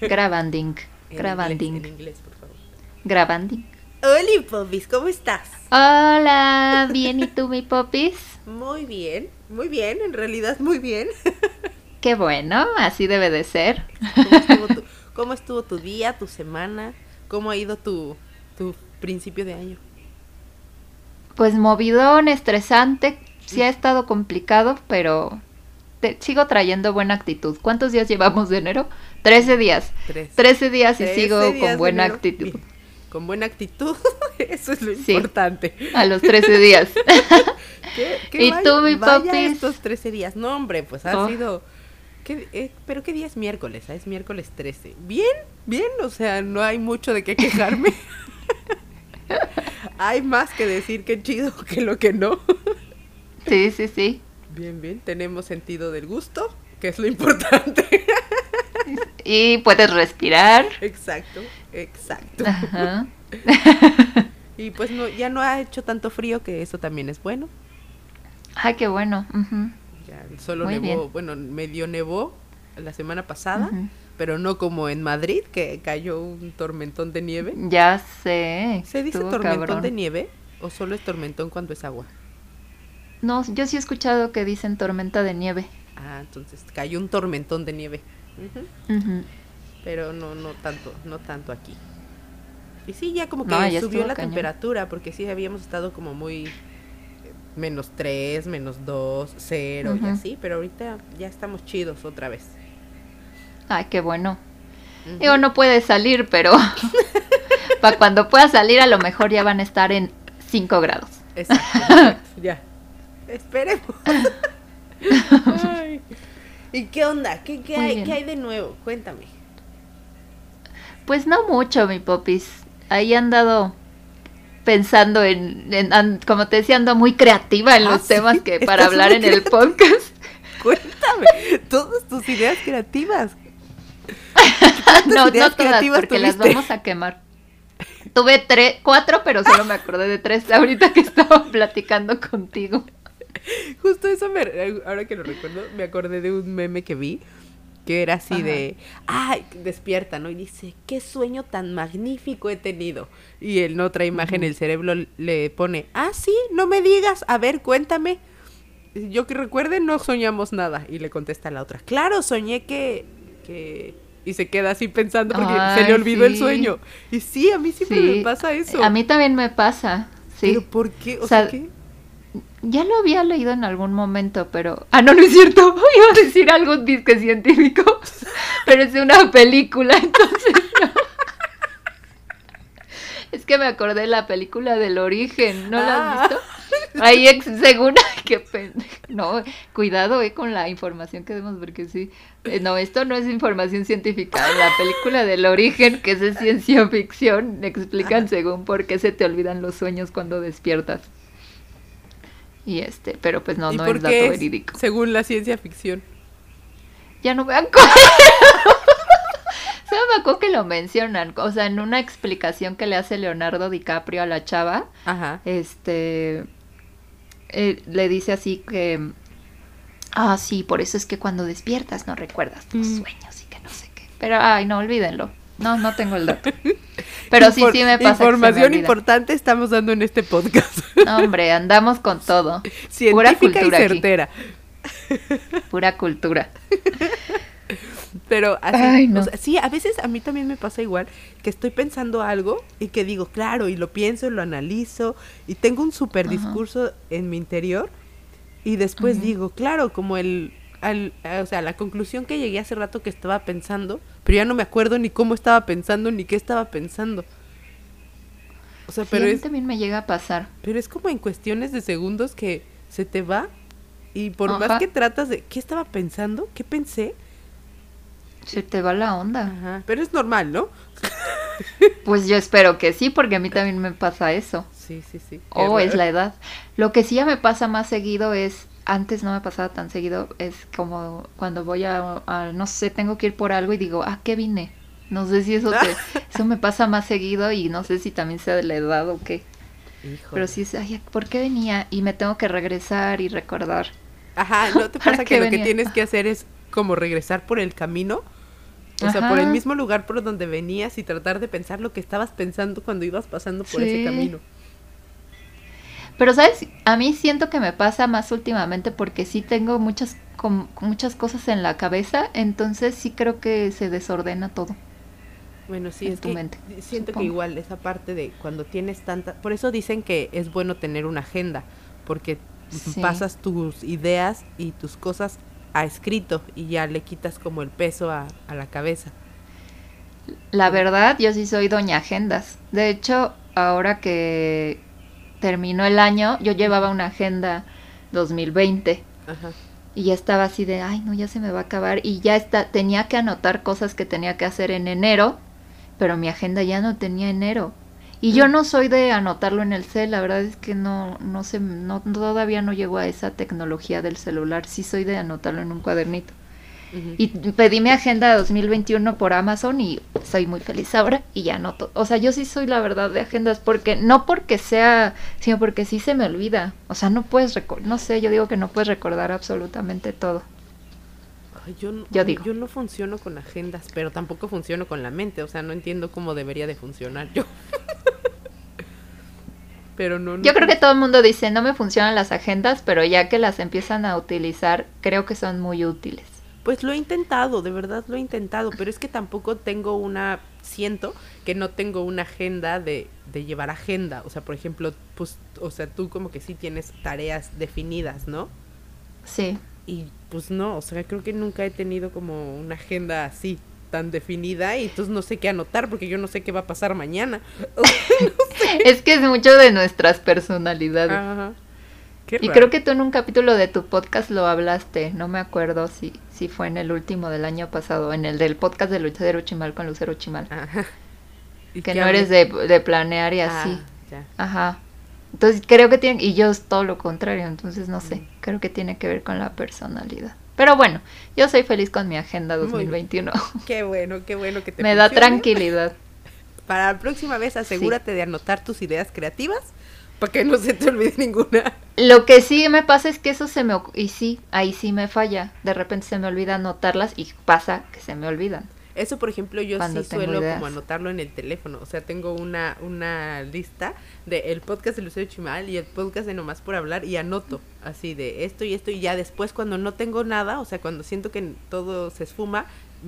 Grabanding. Grabanding. inglés, en inglés, por favor. Grabanding. Hola, Popis, ¿cómo estás? Hola, bien, ¿y tú, mi popis? Muy bien, muy bien, en realidad muy bien. Qué bueno, así debe de ser. ¿Cómo estuvo tu, cómo estuvo tu día, tu semana? ¿Cómo ha ido tu, tu principio de año? Pues movidón, estresante, sí ha estado complicado, pero te- sigo trayendo buena actitud. ¿Cuántos días llevamos de enero? Trece días. Tres. Trece días y Trece sigo días con buena actitud. Bien, Con buena actitud, eso es lo Sí. importante. A los trece días. ¿Qué, ¿Y vaya- tú, mi popis? estos 13 días. No, hombre, pues ha Oh. sido... ¿qué- eh, ¿Pero qué día es miércoles? Ah, Es miércoles 13. Bien, bien, o sea, no hay mucho de qué quejarme. hay más que decir que chido que lo que no. Sí, sí, sí. Bien, bien, tenemos sentido del gusto, que es lo importante. Y puedes respirar. exacto, exacto. Ajá. Y pues no, ya no ha hecho tanto frío, que eso también es bueno. Ay, qué bueno. Ya solo Muy nevó, bien. bueno, medio nevó la semana pasada, pero no como en Madrid, que cayó un tormentón de nieve. Ya sé. ¿Se dice tormentón cabrón. de nieve o solo es tormentón cuando es agua? No, yo sí he escuchado que dicen tormenta de nieve. Ah, entonces cayó un tormentón de nieve. Pero no, no tanto, no tanto aquí. Y sí, ya como que No, ya subió la cañón. temperatura, porque sí habíamos estado como muy eh, menos 3, menos 2, 0 y así, pero ahorita ya estamos chidos otra vez. Ay, qué bueno. Digo, no puede salir, pero para cuando pueda salir a lo mejor ya van a estar en 5 grados. Exacto, exacto, ya. Esperemos. Ay. ¿Y qué onda? ¿Qué, qué hay. ¿Qué hay de nuevo? Cuéntame. Pues no mucho, mi popis. Ahí he andado pensando en, en- como te decía, ando muy creativa en Ah, los sí, temas que para hablar en el podcast. Cuéntame. Todas tus ideas creativas. no, ideas no todas, creativas porque las vamos a quemar. Tuve tres, cuatro, pero solo me acordé de tres ahorita que estaba platicando contigo. Justo eso, me, ahora que lo recuerdo, me acordé de un meme que vi que era así Ajá. de, ay, despierta, ¿no? Y dice, qué sueño tan magnífico he tenido. Y en otra imagen el cerebro le pone, ah, sí, no me digas, a ver, cuéntame. Yo que recuerde, no soñamos nada. Y le contesta la otra, claro, soñé que, que... Y se queda así pensando porque se le olvidó el sueño. Y sí, a mí siempre Sí, me pasa eso. A mí también me pasa, sí. ¿Pero por qué? O, O sea. Ya lo había leído en algún momento, pero... Ah, no, no es cierto. Iba a decir algo disque científico, pero es una película, entonces no. Es que me acordé de la película del origen, ¿no la Ah. has visto? Ahí, ex- según... Qué pende- No, cuidado eh, con la información que demos, porque sí. Eh, no, esto no es información científica. En la película del origen, que es de ciencia ficción, explican según por qué se te olvidan los sueños cuando despiertas. Y este, pero pues no, ¿Y no por es dato qué es verídico. según la ciencia ficción? Ya no me acuerdo. Solo me acuerdo que lo mencionan. O sea, en una explicación que le hace Leonardo DiCaprio a la chava, Ajá. este eh, le dice así que ah sí por eso es que cuando despiertas no recuerdas tus Mm. sueños y que no sé qué pero ay no olvídenlo no no tengo el dato pero sí Infor- sí me pasa me Información importante estamos dando en este podcast. No, hombre andamos con todo Científica y cultura aquí. certera. pura cultura Pero así, Ay, no. o sea, sí, a veces a mí también me pasa igual, que estoy pensando algo y que digo, claro, y lo pienso, y lo analizo, y tengo un super Ajá. discurso en mi interior, y después digo, claro, como el, al- a- o sea, la conclusión que llegué hace rato que estaba pensando, pero ya no me acuerdo ni cómo estaba pensando, ni qué estaba pensando. O sea, Sí, pero a mí es, también me llega a pasar pero es como en cuestiones de segundos que se te va, y por Ajá. más que tratas de, ¿qué estaba pensando? ¿Qué pensé? se te va la onda Ajá. Pero es normal, ¿no? pues yo espero que sí porque a mí también me pasa eso Sí, sí, sí. O Qué es la edad. Lo que sí ya me pasa más seguido es, antes no me pasaba tan seguido, es como cuando voy a, a, no sé, tengo que ir por algo y digo, ah, ¿qué vine? No sé si eso te, eso me pasa más seguido y no sé si también sea de la edad o qué. Híjole. Pero sí es, ay, ¿por qué venía? Y me tengo que regresar y recordar. Ajá, ¿no te ¿Para pasa que lo que tienes que hacer es como regresar por el camino O sea, por el mismo lugar por donde venías y tratar de pensar lo que estabas pensando cuando ibas pasando por ese camino. Pero, ¿sabes? A mí siento que me pasa más últimamente porque sí tengo muchas, com- muchas cosas en la cabeza, entonces sí creo que se desordena todo. Bueno, sí, en es tu que mente, siento que igual esa parte de cuando tienes tanta... Por eso dicen que es bueno tener una agenda, porque Sí. pasas tus ideas y tus cosas a escrito y ya le quitas como el peso a, a la cabeza. La verdad, yo sí soy doña agendas. De hecho, ahora que terminó el año, yo llevaba una agenda 2020 Ajá. y ya estaba así de, ay, no, ya se me va a acabar y ya está, tenía que anotar cosas que tenía que hacer en enero, pero mi agenda ya no tenía enero. Y yo Mm. no soy de anotarlo en el cel, la verdad es que no, no sé, no, todavía no llego a esa tecnología del celular, sí soy de anotarlo en un cuadernito. Ujú. Y pedí mi agenda 2021 por Amazon y soy muy feliz ahora y ya anoto. O sea, yo sí soy la verdad de agendas porque no porque sea, sino porque sí se me olvida. O sea, no puedes recordar, no sé, yo digo que no puedes recordar absolutamente todo. Ay, yo, no, Yo digo. yo no funciono con agendas, pero tampoco funciono con la mente, o sea, no entiendo cómo debería de funcionar yo. pero no, no Yo creo que todo el mundo dice, no me funcionan las agendas, pero ya que las empiezan a utilizar, creo que son muy útiles. Pues lo he intentado, de verdad lo he intentado, pero es que tampoco tengo una, siento que no tengo una agenda de, de llevar agenda, o sea, por ejemplo, pues, o sea, tú como que sí tienes tareas definidas, ¿no? Sí. Y pues no, o sea, creo que nunca he tenido como una agenda así tan definida y entonces no sé qué anotar porque yo no sé qué va a pasar mañana. Es que es mucho de nuestras personalidades. Ajá. Qué Y raro. creo que tú en un capítulo de tu podcast lo hablaste, no me acuerdo si, si fue en el último del año pasado, en el del podcast de Lucero Chimal con Lucero Chimal, Ajá. ¿Y que no hablé? eres de, de planear y así. Ah, ya. Ajá. Entonces creo que tiene, y yo es todo lo contrario, entonces no sé, Mm. creo que tiene que ver con la personalidad. Pero bueno, yo soy feliz con mi agenda Muy bien. 2021. Qué bueno, qué bueno que te Me da tranquilidad. Para la próxima vez asegúrate de anotar tus ideas creativas para que no se te olvide ninguna. Lo que sí me pasa es que eso se me... Y sí, ahí sí me falla. De repente se me olvida anotarlas y pasa que se me olvidan. Eso, por ejemplo, yo Cuando sí suelo ideas. como anotarlo en el teléfono. O sea, tengo una, una lista de el podcast de Lucero Chimal y el podcast de Nomás por Hablar y anoto así de esto y esto y ya después cuando no tengo nada, o sea, cuando siento que todo se esfuma,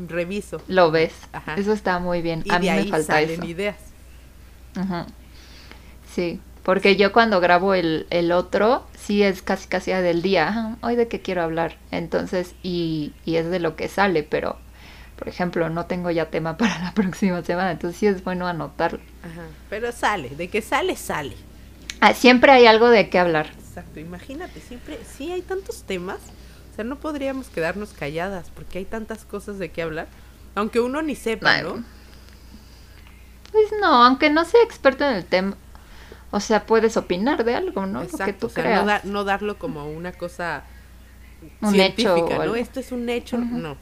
reviso. Lo ves. Ajá. Eso está muy bien. Y A de me ahí falta salen eso. ideas. Ujú. Sí, porque yo cuando grabo el, el otro, sí es casi casi del día, hoy de qué quiero hablar. Entonces, y, y es de lo que sale, pero, por ejemplo, no tengo ya tema para la próxima semana, entonces sí es bueno anotarlo. Ajá. Pero sale, de que sale, sale. Ah, siempre hay algo de qué hablar. Exacto, imagínate, siempre, sí hay tantos temas, o sea, no podríamos quedarnos calladas porque hay tantas cosas de qué hablar, aunque uno ni sepa, ¿no? Pues no, aunque no sea experto en el tema, o sea, puedes opinar de algo, ¿no? Lo que Exacto, tú o sea, creas. no, no darlo como una cosa Un científica, hecho ¿no? algo. Esto es un hecho, no. O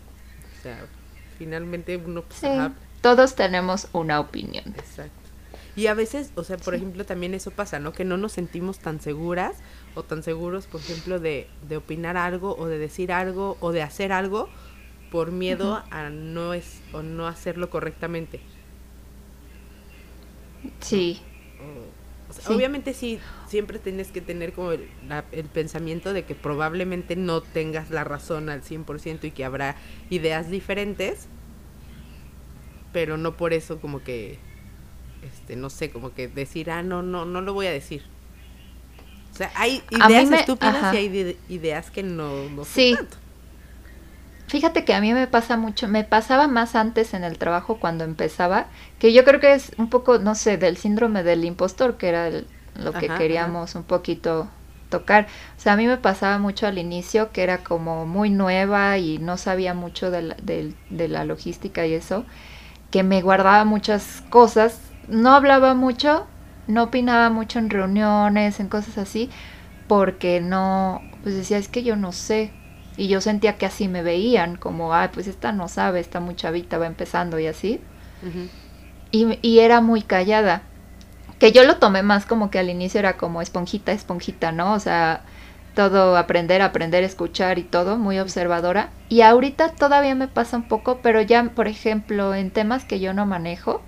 sea, finalmente uno pues, Sí, ajá, todos tenemos una opinión. exacto. Y a veces, o sea, por ejemplo, también eso pasa, ¿no? Que no nos sentimos tan seguras o tan seguros, por ejemplo, de, de opinar algo o de decir algo o de hacer algo por miedo a no es o no hacerlo correctamente. Sí, Sí. Obviamente sí, siempre tienes que tener como el, la- el pensamiento de que probablemente no tengas la razón al 100% y que habrá ideas diferentes, pero no por eso como que, este, no sé, como que decir, ah, no, no, no lo voy a decir. O sea, hay ideas me- estúpidas ajá. y hay ide- ideas que no, Sí. tanto. Fíjate que a mí me pasa mucho, me pasaba más antes en el trabajo cuando empezaba, que yo creo que es un poco, no sé, del síndrome del impostor, que era el- lo que Ajá, queríamos un poquito tocar. O sea, a mí me pasaba mucho al inicio que era como muy nueva y no sabía mucho de la, del- de la logística y eso, que me guardaba muchas cosas, no hablaba mucho, no opinaba mucho en reuniones, en cosas así, porque no, pues decía, es que yo no sé. Y yo sentía que así me veían, como, ay, pues esta no sabe, está muy chavita, va empezando y así. Y, y era muy callada. Que yo lo tomé más como que al inicio era como esponjita, esponjita, ¿no? O sea, todo aprender, aprender, escuchar y todo, muy observadora. Y ahorita todavía me pasa un poco, pero ya, por ejemplo, en temas que yo no manejo,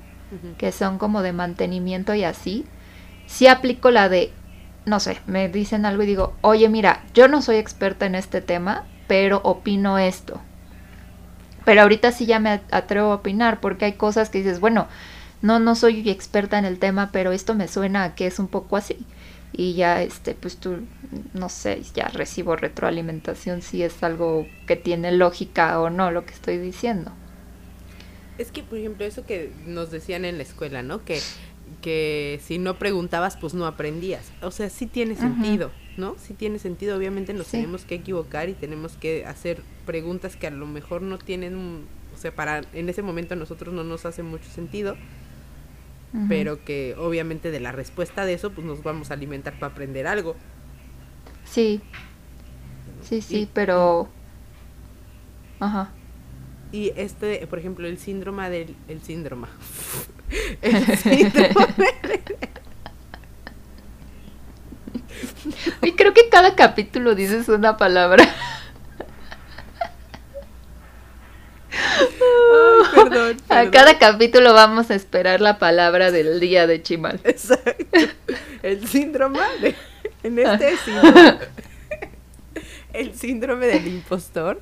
que son como de mantenimiento y así, sí aplico la de, no sé, me dicen algo y digo, oye, mira, yo no soy experta en este tema, pero opino esto. Pero ahorita sí ya me atrevo a opinar porque hay cosas que dices, bueno, no, no soy experta en el tema, pero esto me suena a que es un poco así. Y ya, este, pues tú, no sé, ya recibo retroalimentación si es algo que tiene lógica o no lo que estoy diciendo. Es que, por ejemplo, eso que nos decían en la escuela, ¿no? Que, que si no preguntabas, pues no aprendías. O sea, sí tiene sentido, ¿no? Sí tiene sentido. Obviamente nos tenemos que equivocar y tenemos que hacer preguntas que a lo mejor no tienen, o sea, para en ese momento a nosotros no nos hace mucho sentido pero que obviamente de la respuesta de eso pues nos vamos a alimentar para aprender algo. Sí, sí, sí, pero... Ajá. Y este, por ejemplo, el síndrome del... El síndrome. el síndrome Y creo que cada capítulo dices una palabra. A cada capítulo vamos a esperar la palabra del día de Chimal. Exacto. El síndrome de, en este síndrome, el síndrome del impostor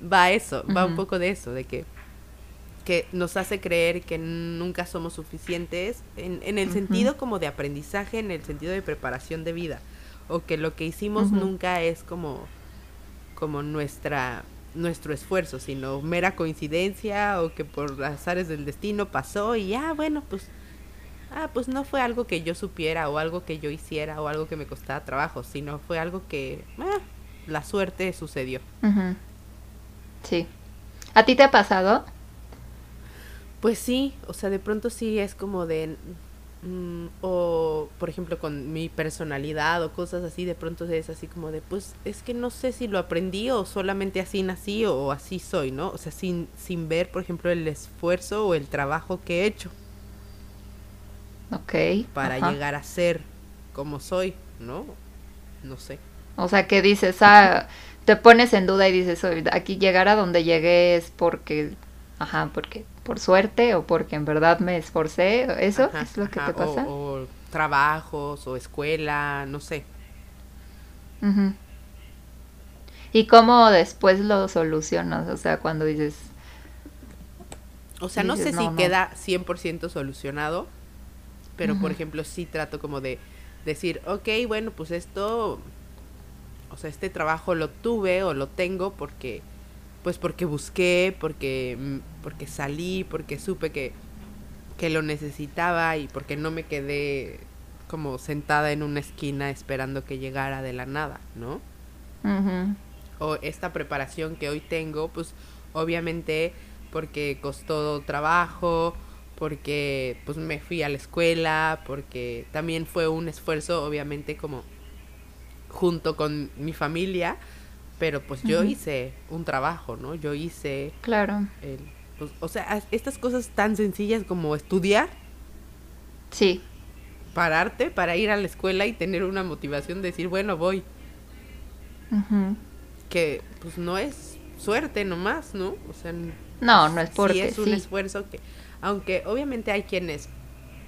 va a eso, va un poco de eso, de que que nos hace creer que nunca somos suficientes en, en el sentido como de aprendizaje, en el sentido de preparación de vida, o que lo que hicimos nunca es como, como nuestra nuestro esfuerzo, sino mera coincidencia o que por azares del destino pasó y ya, bueno, pues, ah, pues no fue algo que yo supiera o algo que yo hiciera o algo que me costaba trabajo, sino fue algo que, ah, la suerte sucedió. Sí. ¿A ti te ha pasado? Pues sí, o sea, de pronto sí es como de, Mm, o por ejemplo con mi personalidad o cosas así, de pronto es así como de, pues es que no sé si lo aprendí o solamente así nací o, así soy, ¿no? O sea, sin, sin ver, por ejemplo, el esfuerzo o el trabajo que he hecho. Ok. Para llegar a ser como soy, ¿no? No sé. O sea, que dices, ah, te pones en duda y dices, aquí llegar a donde llegué es porque, ajá, porque por suerte o porque en verdad me esforcé, ¿eso es lo que te pasa? O, trabajos o escuela, no sé. ¿Y cómo después lo solucionas? O sea, cuando dices... O sea, no sé si queda 100% solucionado, pero por ejemplo sí trato como de decir, ok, bueno, pues esto, o sea, este trabajo lo tuve o lo tengo porque pues porque busqué, porque, mm, porque salí, porque supe que, que lo necesitaba y porque no me quedé como sentada en una esquina esperando que llegara de la nada, ¿no? O esta preparación que hoy tengo, pues obviamente porque costó trabajo, porque pues me fui a la escuela, porque también fue un esfuerzo obviamente como junto con mi familia, pero pues yo hice un trabajo, ¿no? Yo hice... Claro. El, pues, o sea, estas cosas tan sencillas como estudiar. Sí. Pararte para ir a la escuela y tener una motivación de decir, bueno, voy. Que pues no es suerte nomás, ¿no? O sea, no, no es porque sí es un esfuerzo que, aunque obviamente hay quienes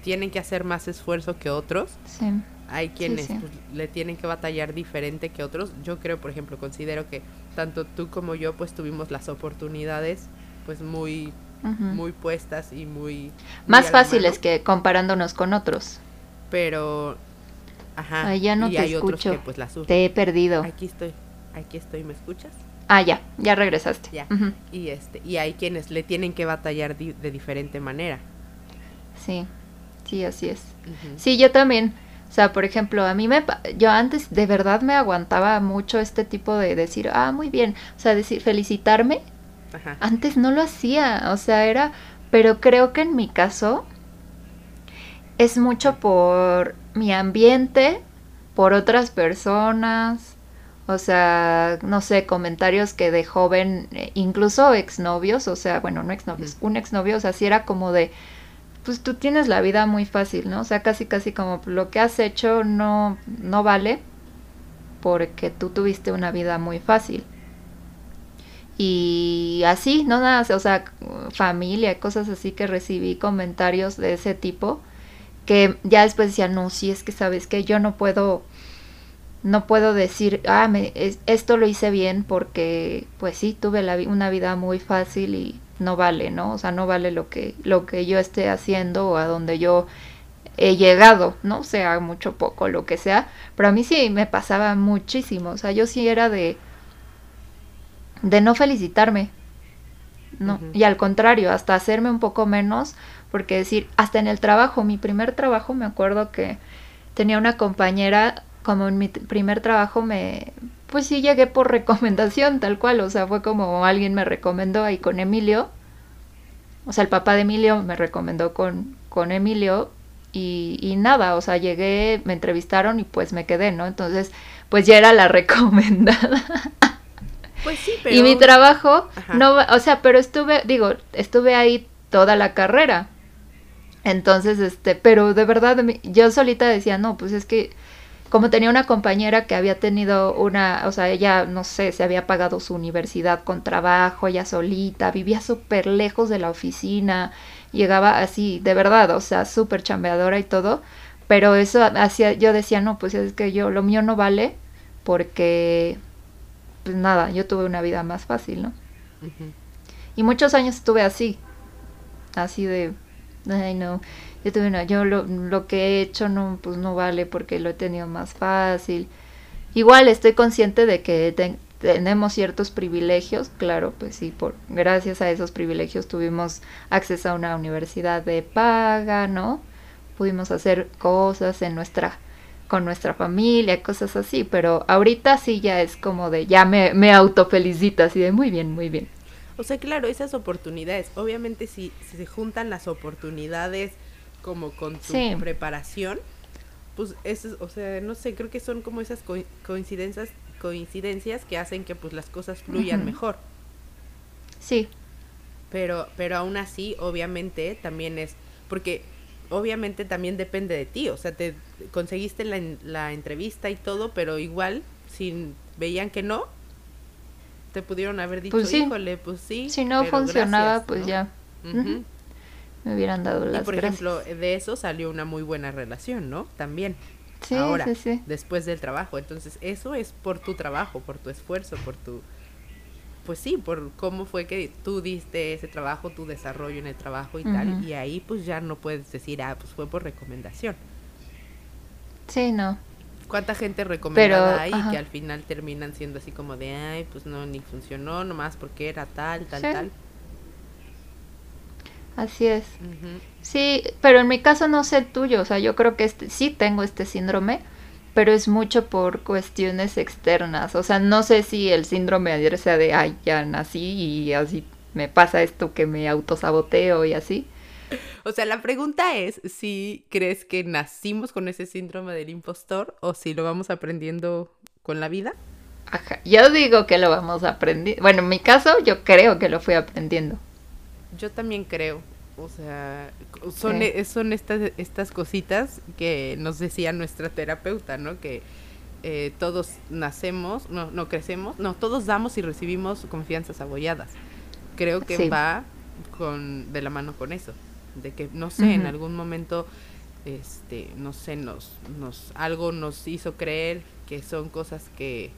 tienen que hacer más esfuerzo que otros. Sí hay quienes pues, le tienen que batallar diferente que otros. Yo creo, por ejemplo, considero que tanto tú como yo pues tuvimos las oportunidades pues muy muy puestas y muy, más fáciles que comparándonos con otros. Pero ajá, ya no te escucho. pues, te he perdido. Aquí estoy. Aquí estoy, ¿me escuchas? Ah, ya, ya regresaste. Ya. Y este y hay quienes le tienen que batallar de diferente manera. Sí. Sí, así es. Sí, yo también o sea, por ejemplo, a mí me... Yo antes de verdad me aguantaba mucho este tipo de decir, ah, muy bien. O sea, decir, felicitarme. Antes no lo hacía. O sea, era... Pero creo que en mi caso es mucho por mi ambiente, por otras personas. O sea, no sé, comentarios que de joven, eh, incluso exnovios, o sea, bueno, no exnovios, un exnovio, o sea, sí era como de, pues tú tienes la vida muy fácil, ¿no? O sea, casi casi como lo que has hecho no, no vale. porque tú tuviste una vida muy fácil. Y así, no nada, o sea, familia, cosas así que recibí comentarios de ese tipo que ya después decía, no, si es que sabes que yo no puedo, no puedo decir, ah, me, esto lo hice bien porque, pues sí, tuve la, una vida muy fácil y no vale, ¿no? O sea, no vale lo que, lo que yo esté haciendo o a donde yo he llegado, ¿no? Sea mucho, poco, lo que sea. Pero a mí sí me pasaba muchísimo. O sea, yo sí era de, de no felicitarme. No, y al contrario, hasta hacerme un poco menos, porque decir, hasta en el trabajo, mi primer trabajo, me acuerdo que tenía una compañera, como en mi primer trabajo me, pues sí llegué por recomendación, tal cual, o sea, fue como alguien me recomendó ahí con Emilio, o sea, el papá de Emilio me recomendó con, con Emilio y, y, nada, o sea, llegué, me entrevistaron y pues me quedé, ¿no? Entonces, pues ya era la recomendada. Pues sí, pero... Y mi trabajo, no, o sea, pero estuve, digo, estuve ahí toda la carrera. Entonces, este, pero de verdad, yo solita decía, no, pues es que como tenía una compañera que había tenido una, o sea, ella, no sé, se había pagado su universidad con trabajo, ella solita, vivía súper lejos de la oficina, llegaba así, de verdad, o sea, súper chambeadora y todo, pero eso hacía, yo decía, no, pues es que yo, lo mío no vale, porque, pues nada, yo tuve una vida más fácil, ¿no? Y muchos años estuve así, así de, ay no, yo tuve una, yo lo, lo que he hecho no, pues no vale porque lo he tenido más fácil. Igual estoy consciente de que tenemos ciertos privilegios, claro, pues sí, por gracias a esos privilegios tuvimos acceso a una universidad de paga, ¿no? Pudimos hacer cosas en nuestra con nuestra familia, cosas así, pero ahorita sí ya es como de, ya me, me autofelicito, así de muy bien, muy bien. O sea, claro, esas oportunidades, obviamente si, si se juntan las oportunidades como con tu preparación, pues eso, o sea, no sé, creo que son como esas coincidencias coincidencias que hacen que pues las cosas fluyan mejor. Sí. Pero pero aún así, obviamente también es porque obviamente también depende de ti, o sea, te conseguiste la, la entrevista y todo, pero igual si veían que no, te pudieron haber dicho, pues híjole, pues sí. Si no funcionaba, pues ya me hubieran dado las y por ejemplo, de eso salió una muy buena relación, ¿no? También. Sí, Ahora, sí, sí. después del trabajo. Entonces, eso es por tu trabajo, por tu esfuerzo, por tu... Pues sí, por cómo fue que tú diste ese trabajo, tu desarrollo en el trabajo y tal. Y ahí pues ya no puedes decir, ah, pues fue por recomendación. Sí, no. ¿Cuánta gente recomendada hay que al final terminan siendo así como de, ay, pues no, ni funcionó, nomás porque era tal, tal, tal? Así es. Sí, pero en mi caso no sé el tuyo, o sea, yo creo que este, sí tengo este síndrome, pero es mucho por cuestiones externas, o sea, no sé si el síndrome ayer sea de, ay, ya nací y así me pasa esto que me autosaboteo y así. O sea, la pregunta es si crees que nacimos con ese síndrome del impostor o si lo vamos aprendiendo con la vida. Ajá, yo digo que lo vamos aprendiendo. Bueno, en mi caso yo creo que lo fui aprendiendo. Yo también creo. O sea, son, e, son estas, estas cositas que nos decía nuestra terapeuta, ¿no? Que eh, todos nacemos, no, no crecemos, no, todos damos y recibimos confianzas abolladas. Creo que va con, de la mano con eso. De que, no sé, en algún momento, este, no sé, nos, nos, algo nos hizo creer que son cosas que,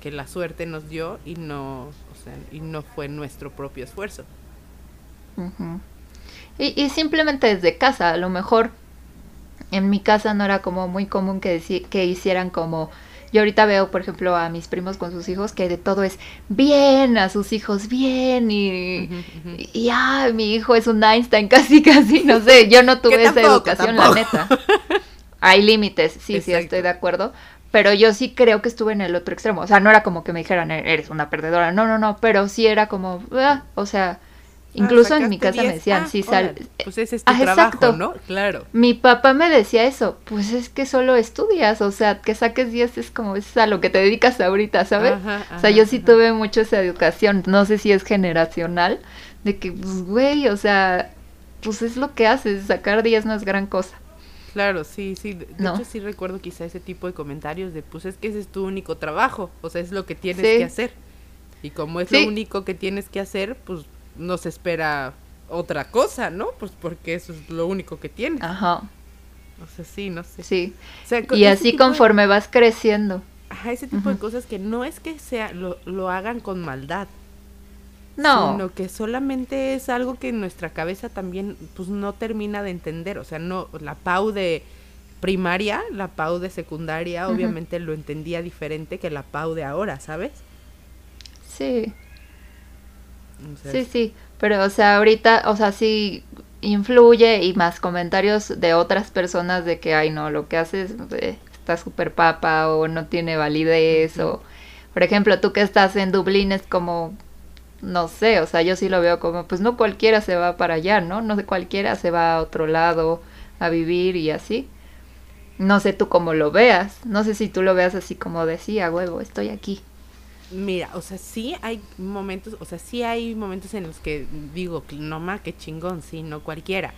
que la suerte nos dio y no, o sea, y no fue nuestro propio esfuerzo y, y, simplemente desde casa, a lo mejor en mi casa no era como muy común que, que hicieran como... Yo ahorita veo, por ejemplo, a mis primos con sus hijos que de todo es bien, a sus hijos bien y, y, ah, mi hijo es un Einstein casi, casi, no sé, yo no tuve esa educación, la neta. Hay límites, sí, sí, estoy de acuerdo, pero yo sí creo que estuve en el otro extremo, o sea, no era como que me dijeran, eres una perdedora, no, no, no, pero sí era como, ah, o sea, Incluso en mi casa me decían, ah, sí, sal. Pues ese es tu ah, trabajo, ¿no? Claro. Mi papá me decía eso, pues es que solo estudias, o sea, que saques 10 es como es a lo que te dedicas ahorita, ¿sabes? o sea, yo sí tuve mucho esa educación, no sé si es generacional, de que, pues, güey, o sea, pues es lo que haces, sacar 10 no es gran cosa. Claro, sí, sí. De hecho, sí recuerdo quizá ese tipo de comentarios de, pues es que ese es tu único trabajo, o sea, es lo que tienes que hacer. Y como es lo único que tienes que hacer, pues no se espera otra cosa, ¿no? Pues porque eso es lo único que tienes. Ajá. O sea, sí, no sé. Sí. y así conforme vas creciendo. Ajá, ese tipo de cosas que no es que sea lo, lo hagan con maldad. No. Sino que solamente es algo que en nuestra cabeza también pues no termina de entender. O sea, no, la Pau de primaria, la Pau de secundaria, obviamente lo entendía diferente que la Pau de ahora, ¿sabes? Sí. Sí, sí. Pero, o sea, ahorita, o sea, sí influye y más comentarios de otras personas de que, ay, no, lo que haces eh, está súper papa o no tiene validez o, por ejemplo, tú que estás en Dublín es como, no sé, o sea, yo sí lo veo como, pues no cualquiera se va para allá, ¿no? No sé, cualquiera se va a otro lado a vivir y así. No sé tú cómo lo veas, no sé si tú lo veas así como decía, huevo, estoy aquí. Mira, o sea, sí hay momentos, o sea, sí hay momentos en los que digo, no ma, qué chingón, sí, no cualquiera.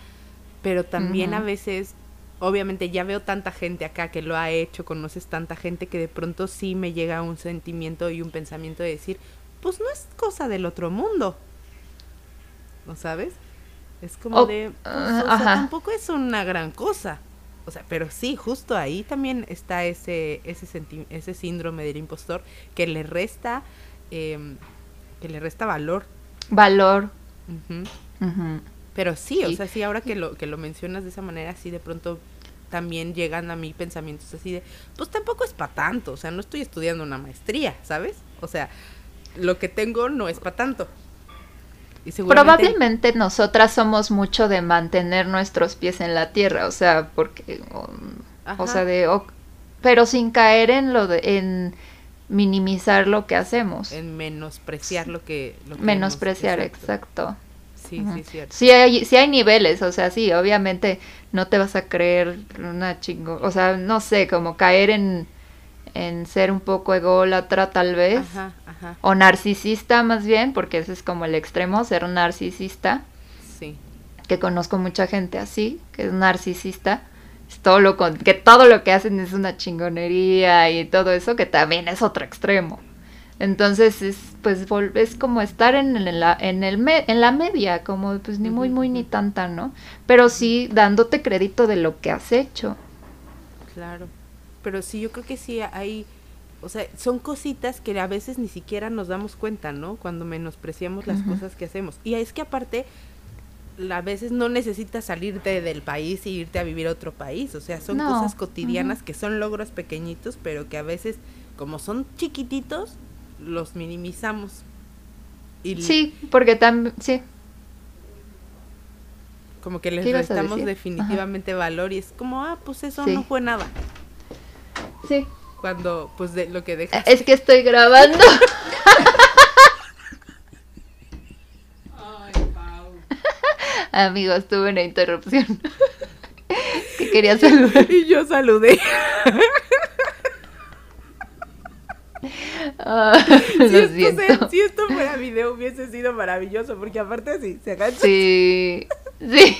Pero también a veces, obviamente ya veo tanta gente acá que lo ha hecho, conoces tanta gente que de pronto sí me llega un sentimiento y un pensamiento de decir, pues no es cosa del otro mundo. ¿No sabes? Es como de, pues, o sea, tampoco es una gran cosa. O sea, pero sí, justo ahí también está ese, ese, ese síndrome del impostor que le resta, em, que le resta valor. Valor. Pero sí, o sea, sí, ahora que lo, que lo mencionas de esa manera, sí, de pronto también llegan a mí pensamientos así de, pues tampoco es para tanto, o sea, no estoy estudiando una maestría, ¿sabes? O sea, lo que tengo no es para tanto. Probablemente nosotras somos mucho de mantener nuestros pies en la tierra, o sea, porque, o, sea, de, pero sin caer en lo de, en minimizar lo que hacemos. En menospreciar lo que... menospreciar, exacto. Sí, sí, cierto. Sí hay, sí hay niveles, o sea, sí, obviamente no te vas a creer una chingo, o sea, no sé, como caer en en ser un poco ególatra tal vez, o narcisista más bien, porque ese es como el extremo, ser narcisista. Sí. Que conozco mucha gente así, que es narcisista, es todo lo con, que todo lo que hacen es una chingonería y todo eso, que también es otro extremo. Entonces es pues es como estar en, la en el en la media, como pues ni muy muy ni tanta, ¿no? Pero sí dándote crédito de lo que has hecho. Claro pero sí, yo creo que sí hay, o sea, son cositas que a veces ni siquiera nos damos cuenta, ¿no? Cuando menospreciamos las cosas que hacemos. Y es que aparte, a veces no necesitas salirte del país e irte a vivir a otro país, o sea, son cosas cotidianas que son logros pequeñitos, pero que a veces, como son chiquititos, los minimizamos. Y sí, porque también, sí. Como que les restamos definitivamente valor y es como, ah, pues eso no fue nada. Sí. Cuando, pues, de lo que dejas. Es que estoy grabando. Ay, Pau. Amigos, tuve una interrupción. que quería saludar. Y yo saludé. Ah, si, esto si, esto fuera video hubiese sido maravilloso, porque aparte así, se agacha. Sí, sí.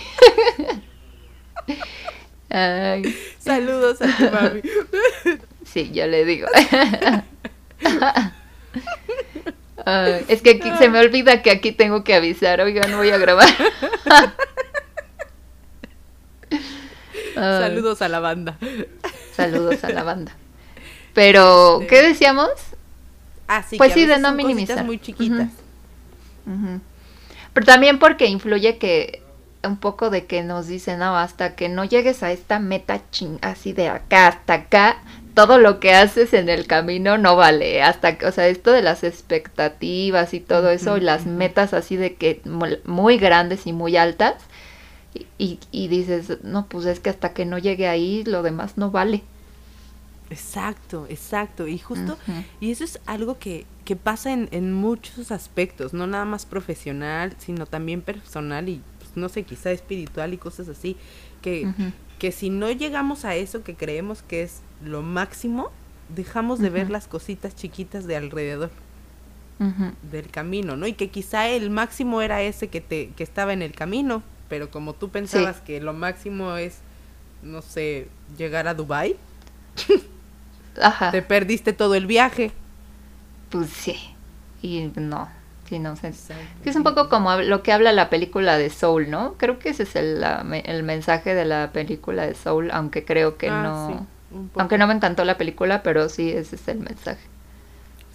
Saludos a tu mami. Sí, yo le digo. es que aquí, se me olvida que aquí tengo que avisar. Oiga, no voy a grabar. Saludos a la banda. Saludos a la banda. Pero, ¿qué decíamos? Ah, sí, pues sí, de no minimizar. muy chiquitas. Pero también porque influye que un poco de que nos dicen, no, hasta que no llegues a esta meta ching, así de acá hasta acá, todo lo que haces en el camino no vale, hasta que, o sea, esto de las expectativas y todo eso, y las metas así de que muy grandes y muy altas, y, y, dices, no, pues es que hasta que no llegue ahí, lo demás no vale. Exacto, exacto, y justo, y eso es algo que, que pasa en, en muchos aspectos, no nada más profesional, sino también personal y no sé, quizá espiritual y cosas así, que, que si no llegamos a eso que creemos que es lo máximo, dejamos de ver las cositas chiquitas de alrededor del camino, ¿no? Y que quizá el máximo era ese que, te, que estaba en el camino, pero como tú pensabas que lo máximo es no sé, llegar a Dubai. Ajá. Te perdiste todo el viaje. Pues sí. Y no. Sí, no sé. Es un poco como lo que habla la película de Soul, ¿no? Creo que ese es el, la- el mensaje de la película de Soul, aunque creo que Ah, no. sí, aunque no me encantó la película, pero sí, ese es el mensaje.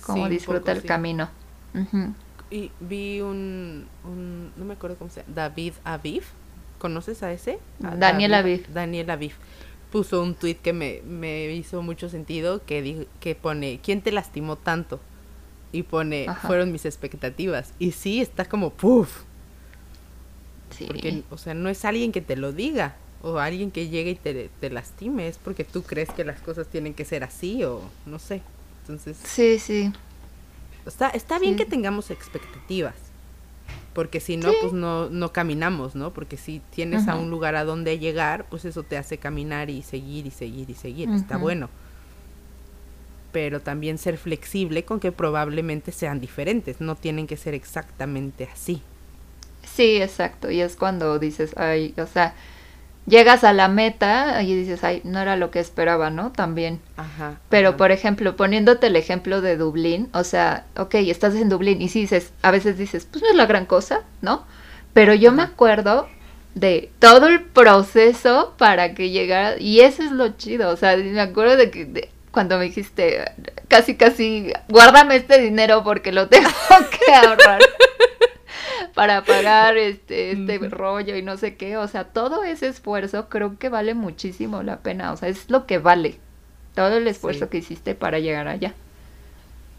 Como Sí, disfruta poco, el sí. camino. Y vi un, un- no me acuerdo cómo se llama, David Aviv. ¿Conoces a ese? A Daniel David- Aviv. Daniel Aviv. Puso un tweet que me, me hizo mucho sentido que, di- que pone, ¿quién te lastimó tanto? Y pone, Ajá. fueron mis expectativas. Y sí, está como, puff. Sí. Porque, o sea, no es alguien que te lo diga. O alguien que llegue y te, te lastime. Es porque tú crees que las cosas tienen que ser así o no sé. Entonces, Sí, sí. Está, está bien Sí. que tengamos expectativas. Porque si no, Sí. pues no, no caminamos, ¿no? Porque si tienes a un lugar a donde llegar, pues eso te hace caminar y seguir y seguir y seguir. Está bueno. Pero también ser flexible con que probablemente sean diferentes. No tienen que ser exactamente así. Sí, exacto. Y es cuando dices, ay, o sea, llegas a la meta y dices, ay, no era lo que esperaba, ¿no? También. Ajá. Pero, ajá. por ejemplo, poniéndote el ejemplo de Dublín, o sea, ok, estás en Dublín y sí dices, a veces dices, pues no es la gran cosa, ¿no? Pero yo me acuerdo de todo el proceso para que llegara, y eso es lo chido, o sea, me acuerdo de que de- cuando me dijiste, casi, casi, guárdame este dinero porque lo tengo que ahorrar para pagar este, este rollo y no sé qué, o sea, todo ese esfuerzo creo que vale muchísimo la pena, o sea, es lo que vale. Todo el esfuerzo Sí. que hiciste para llegar allá.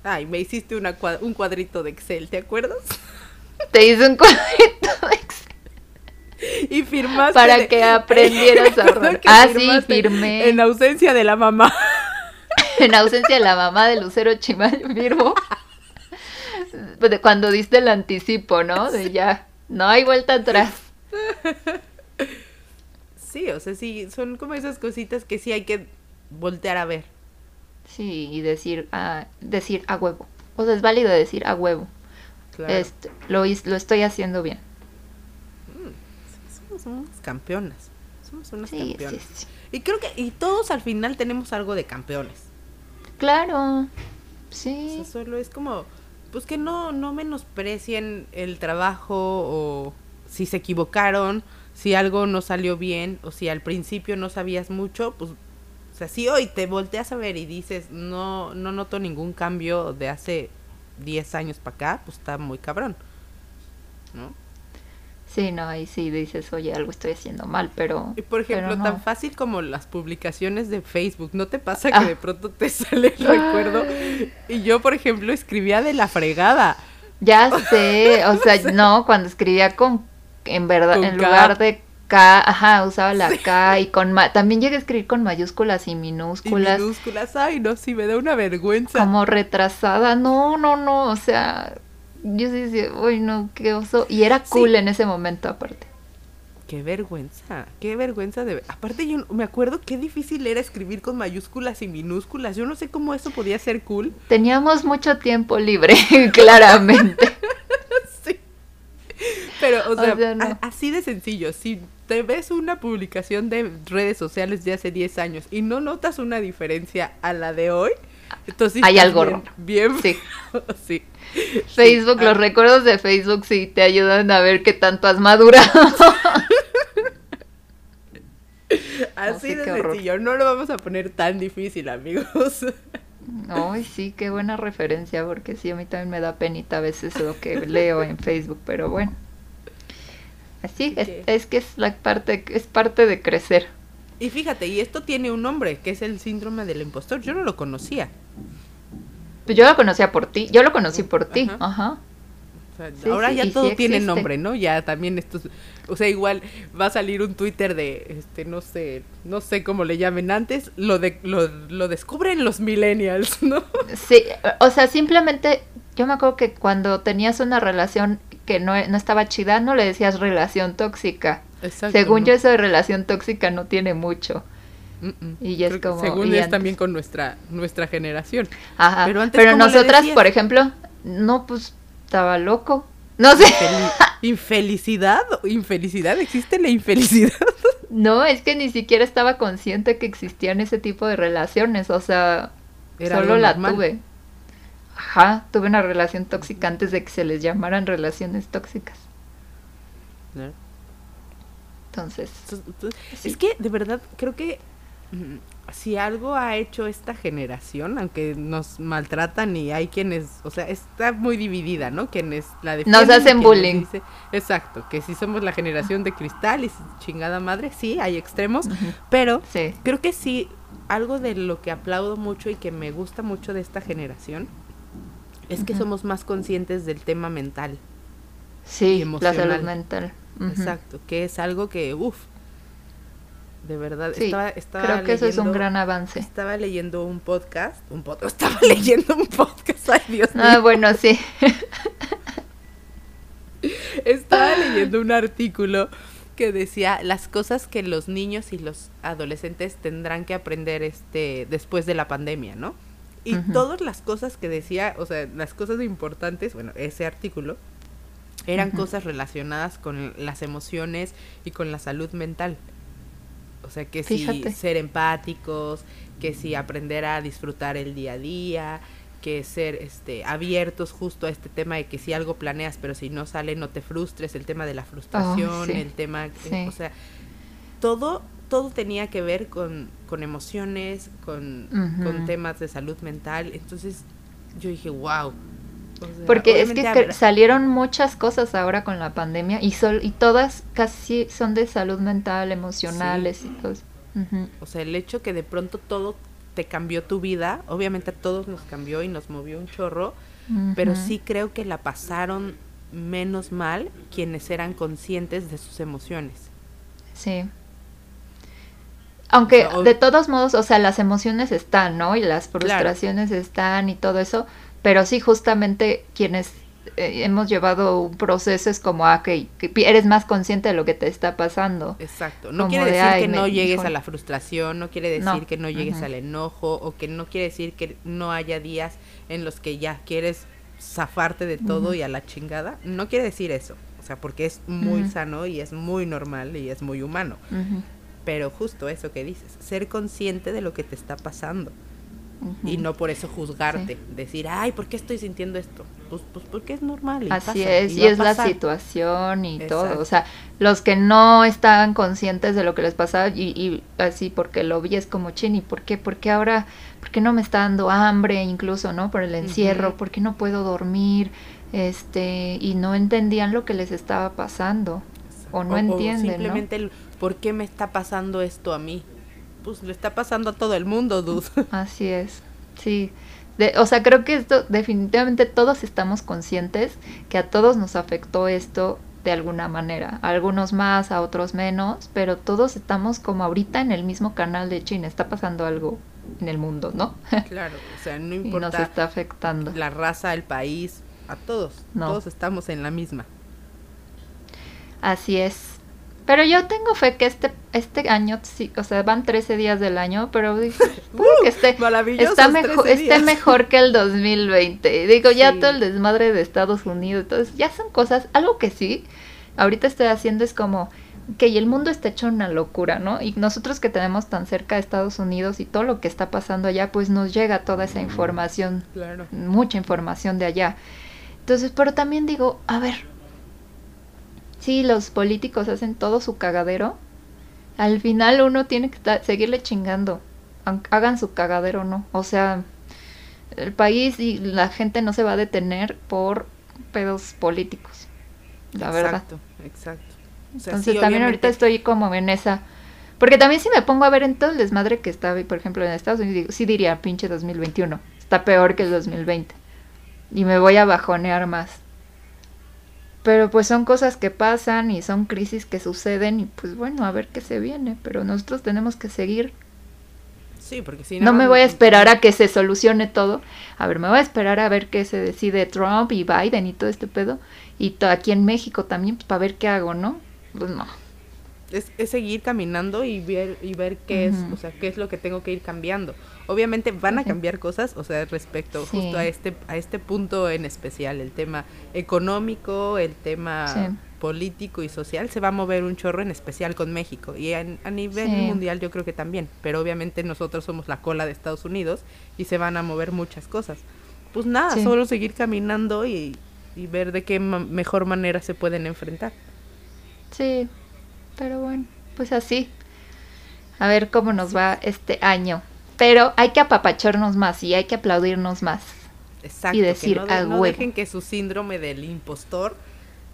Ay, me hiciste una cua- un cuadrito de Excel, ¿te acuerdas? Te hice un cuadrito de Excel y firmaste. para que aprendieras a ahorrar. Ah, sí, firmé. En ausencia de la mamá. En ausencia de la mamá de Lucero Chimal, firmo. Pues Cuando diste el anticipo, ¿no? De ya, no hay vuelta atrás. Sí, o sea, sí, son como esas cositas que sí hay que voltear a ver. Sí, y decir, ah, decir a huevo. O sea, es válido decir a huevo. Claro. Este, lo, estoy haciendo bien. Somos unas campeonas. Somos unas Sí, sí, campeonas. sí. Y creo que y todos al final tenemos algo de campeones. Claro. O Sí. sea, solo es como, pues que no, no menosprecien el trabajo o si se equivocaron, si algo no salió bien o si al principio no sabías mucho, pues, o sea, si hoy te volteas a ver y dices, no, no noto ningún cambio de hace 10 años para acá, pues está muy cabrón. ¿No? Sí, no, ahí sí dices, oye, algo estoy haciendo mal, pero. Y por ejemplo, pero no. tan fácil como las publicaciones de Facebook, ¿no te pasa Ah. que de pronto te sale el recuerdo? Y yo, por ejemplo, escribía de la fregada. Ya sé, o sea, no, cuando escribía con, en verdad, Con en K. lugar de K, ajá, usaba la K y con, ma- también llegué a escribir con mayúsculas y Y minúsculas, minúsculas, ay, no, sí, me da una vergüenza. como retrasada, no, no, no, o sea, yo sí decía, uy, no, qué oso, y era cool Sí. en ese momento aparte. Qué vergüenza, qué vergüenza de... Aparte yo me acuerdo qué difícil era escribir con mayúsculas y minúsculas. Yo no sé cómo eso podía ser cool. Teníamos mucho tiempo libre, claramente. Sí. Pero, o O sea, no. así de sencillo. Si te ves una publicación de redes sociales de hace 10 años y no notas una diferencia a la de hoy, entonces Hay algo bien, raro. bien Sí. sí. Facebook, Sí, los ah. recuerdos de Facebook sí te ayudan a ver qué tanto has madurado. Así sí, de sencillo. No lo vamos a poner tan difícil, amigos. Ay, sí, qué buena referencia, porque sí, a mí también me da penita a veces lo que leo en Facebook, pero bueno. Así es, que- es que es la parte, es parte de crecer. Y fíjate, y esto tiene un nombre, que es el síndrome del impostor. Yo no lo conocía. Pues yo lo conocía por ti, yo lo conocí por ti, Ajá. ajá. O sea, Sí, ahora sí, ya sí todo tiene nombre, ¿no? Ya también estos, o sea, igual va a salir un Twitter de, este, no sé, no sé cómo le llamen antes, lo de, lo, lo descubren los millennials, ¿no? Sí, o sea, simplemente yo me acuerdo que cuando tenías una relación que no, no estaba chida, no le decías relación tóxica. Exacto. Según ¿no? yo, eso de relación tóxica no tiene mucho. Mm, mm. y ya es como- Según es antes- también con nuestra, nuestra generación. Ajá. Pero Pero, antes, ¿cómo le nosotras, por ejemplo, no, pues estaba loco. No sé. Infeli- infelicidad, infelicidad, existe la infelicidad. No, es que ni siquiera estaba consciente que existían ese tipo de relaciones, o sea, solo la tuve. Ajá, tuve una relación tóxica antes de que se les llamaran relaciones tóxicas. Entonces, es que de verdad creo que mm, si algo ha hecho esta generación, aunque nos maltratan y hay quienes, o sea, está muy dividida, ¿no? Quienes la defienden. Nos hacen bullying. exacto, que si somos la generación de cristal y chingada madre, sí, hay extremos, pero creo que sí, algo de lo que aplaudo mucho y que me gusta mucho de esta generación es que somos más conscientes del tema mental. Sí, la salud mental. Exacto, que es algo que, uff, de verdad, estaba, creo que eso es un gran avance. Estaba leyendo un podcast, un podcast, estaba leyendo un podcast, ay Dios ah, mío. Ah, bueno, sí. estaba leyendo un artículo que decía las cosas que los niños y los adolescentes tendrán que aprender este después de la pandemia, ¿no? Y todas las cosas que decía, o sea, las cosas importantes, bueno, ese artículo eran cosas relacionadas con las emociones y con la salud mental. O sea, que si ser empáticos, que si aprender a disfrutar el día a día, que ser este abiertos justo a este tema de que si algo planeas pero si no sale no te frustres, el tema de la frustración, el tema, o sea, todo todo tenía que ver con, con emociones, con, con temas de salud mental. Entonces yo dije, wow, porque es que salieron muchas cosas ahora con la pandemia y, sol, y todas casi son de salud mental, emocionales y todo. O sea, el hecho que de pronto todo te cambió tu vida, obviamente a todos nos cambió y nos movió un chorro, pero sí creo que la pasaron menos mal quienes eran conscientes de sus emociones. Sí. Aunque de todos modos, o sea, las emociones están, ¿no? Y las frustraciones están y todo eso, pero sí justamente quienes eh, hemos llevado un proceso es como, ah, que eres más consciente de lo que te está pasando. Exacto. No quiere decir que no llegues a la frustración, no quiere decir que no llegues al enojo o que no quiere decir que no haya días en los que ya quieres zafarte de todo y a la chingada. No quiere decir eso. O sea, porque es muy sano y es muy normal y es muy humano. Pero justo eso que dices, ser consciente de lo que te está pasando y no por eso juzgarte, decir, ay, ¿por qué estoy sintiendo esto? Pues, pues porque es normal. Así es, y, es la situación y todo. O sea, los que no estaban conscientes de lo que les pasaba y, y así porque lo vi es como, chini, ¿por qué? ¿Por qué ahora, por qué no me está dando hambre incluso, ¿no? Por el encierro, ¿por qué no puedo dormir? Este, y no entendían lo que les estaba pasando. O no entienden. simplemente el, ¿por qué me está pasando esto a mí? Pues le está pasando a todo el mundo, dude. Así es, sí. o sea, creo que esto definitivamente todos estamos conscientes que a todos nos afectó esto de alguna manera, a algunos más, a otros menos, pero todos estamos como ahorita en el mismo canal de China, está pasando algo en el mundo, ¿no? Claro, o sea, no importa. nos está afectando. La raza, el país, a todos, todos estamos en la misma. Así es. Pero yo tengo fe que este este año, sí, o sea, van 13 días del año, pero digo, uh, que esté, está mejor, esté mejor que el 2020. Digo, ya todo el desmadre de Estados Unidos, entonces ya son cosas, algo que sí, ahorita estoy haciendo es como que el mundo está hecho una locura, ¿no? Y nosotros que tenemos tan cerca de Estados Unidos y todo lo que está pasando allá, pues nos llega toda esa información, mucha información de allá. Entonces, pero también digo, a ver, sí, los políticos hacen todo su cagadero, al final uno tiene que seguirle chingando, hagan su cagadero o no. O sea, el país y la gente no se va a detener por pedos políticos, la verdad. Exacto, exacto. Entonces también ahorita estoy como en esa... Porque también si me pongo a ver en todo el desmadre que estaba, por ejemplo, en Estados Unidos, sí diría, pinche 2021, está peor que el 2020. Y me voy a bajonear más. Pero pues son cosas que pasan y son crisis que suceden y pues bueno, a ver qué se viene, pero nosotros tenemos que seguir. Sí, porque si no... No me voy a esperar a que se solucione todo. A ver, me voy a esperar a ver qué se decide Trump y Biden y todo este pedo. Y aquí en México también, pues, para ver qué hago, ¿no? Pues no. Es, es seguir caminando y ver, y ver qué es, o sea, qué es lo que tengo que ir cambiando. Obviamente van a cambiar cosas, o sea, respecto Sí. justo a este, a este punto en especial, el tema económico, el tema Sí. político y social, se va a mover un chorro en especial con México. Y a, a nivel Sí. mundial yo creo que también, pero obviamente nosotros somos la cola de Estados Unidos y se van a mover muchas cosas. Pues nada, solo seguir caminando y, y ver de qué ma- mejor manera se pueden enfrentar. Sí, pero bueno, pues así. A ver cómo nos va este año. Pero hay que apapacharnos más y hay que aplaudirnos más. Exacto. Y decir, que no, de- "A no huevo". dejen que su síndrome del impostor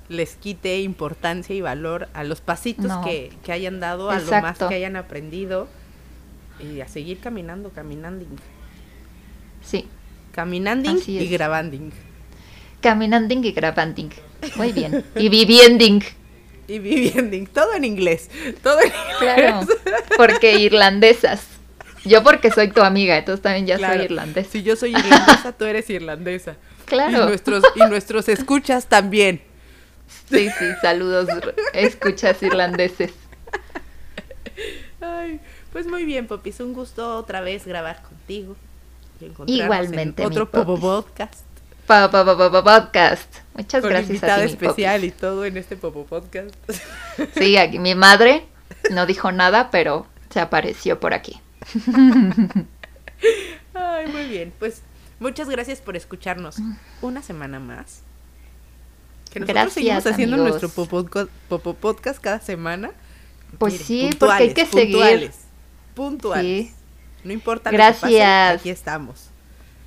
les quite importancia y valor a los pasitos No. que, que hayan dado, a lo más Exacto. que hayan aprendido y a seguir caminando, caminando, Sí, caminando y grabando. caminando y grabando. Muy bien. Y viviendo. Y viviendo, todo en inglés, todo en Claro, porque irlandesas. Yo porque soy tu amiga, entonces también ya Claro. soy irlandesa. Si yo soy irlandesa, tú eres irlandesa. Claro. Y nuestros, y nuestros escuchas también. Sí, sí, saludos, escuchas irlandeses. Ay, pues muy bien, Popis, un gusto otra vez grabar contigo. y encontrarnos en Igualmente, mi Otro Popis. Popo Podcast. Pa, pa, pa, pa, pa, podcast. Muchas Con gracias a ti, especial y todo en este Popo Podcast. Sí, aquí mi madre no dijo nada, pero se apareció por aquí. Ay, muy bien. Pues muchas gracias por escucharnos una semana más. Que nosotros Gracias, seguimos haciendo amigos. nuestro Popo, Podcast cada semana. Pues sí, porque hay que seguir. Puntuales, puntuales. Sí. No importa lo que pase, Gracias. aquí estamos.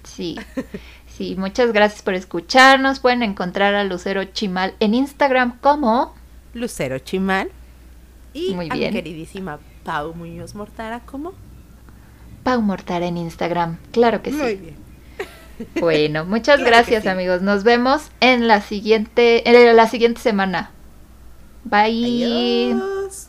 Sí, sí, muchas gracias por escucharnos. Pueden encontrar a Lucero Chimal en Instagram como Lucero Chimal. Y Muy a mi bien. queridísima Pau Muñoz Mortara, ¿cómo? Pau Mortar en Instagram. Claro que Muy sí. bien. Bueno, muchas Claro gracias sí. amigos. Nos vemos en la siguiente, en la siguiente semana. Bye. Adiós.